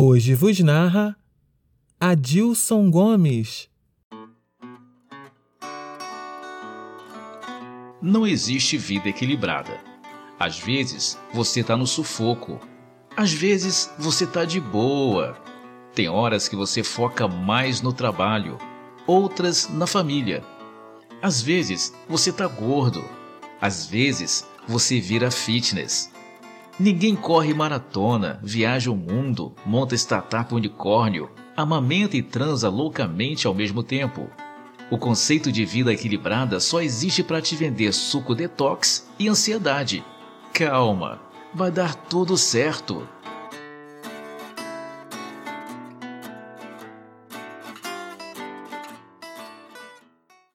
Hoje vos narra Adilson Gomes. Não existe vida equilibrada. Às vezes você tá no sufoco. Às vezes você tá de boa. Tem horas que você foca mais no trabalho, outras na família. Às vezes você tá gordo. Às vezes você vira fitness. Ninguém corre maratona, viaja o mundo, monta startup unicórnio, amamenta e transa loucamente ao mesmo tempo. O conceito de vida equilibrada só existe para te vender suco detox e ansiedade. Calma, vai dar tudo certo.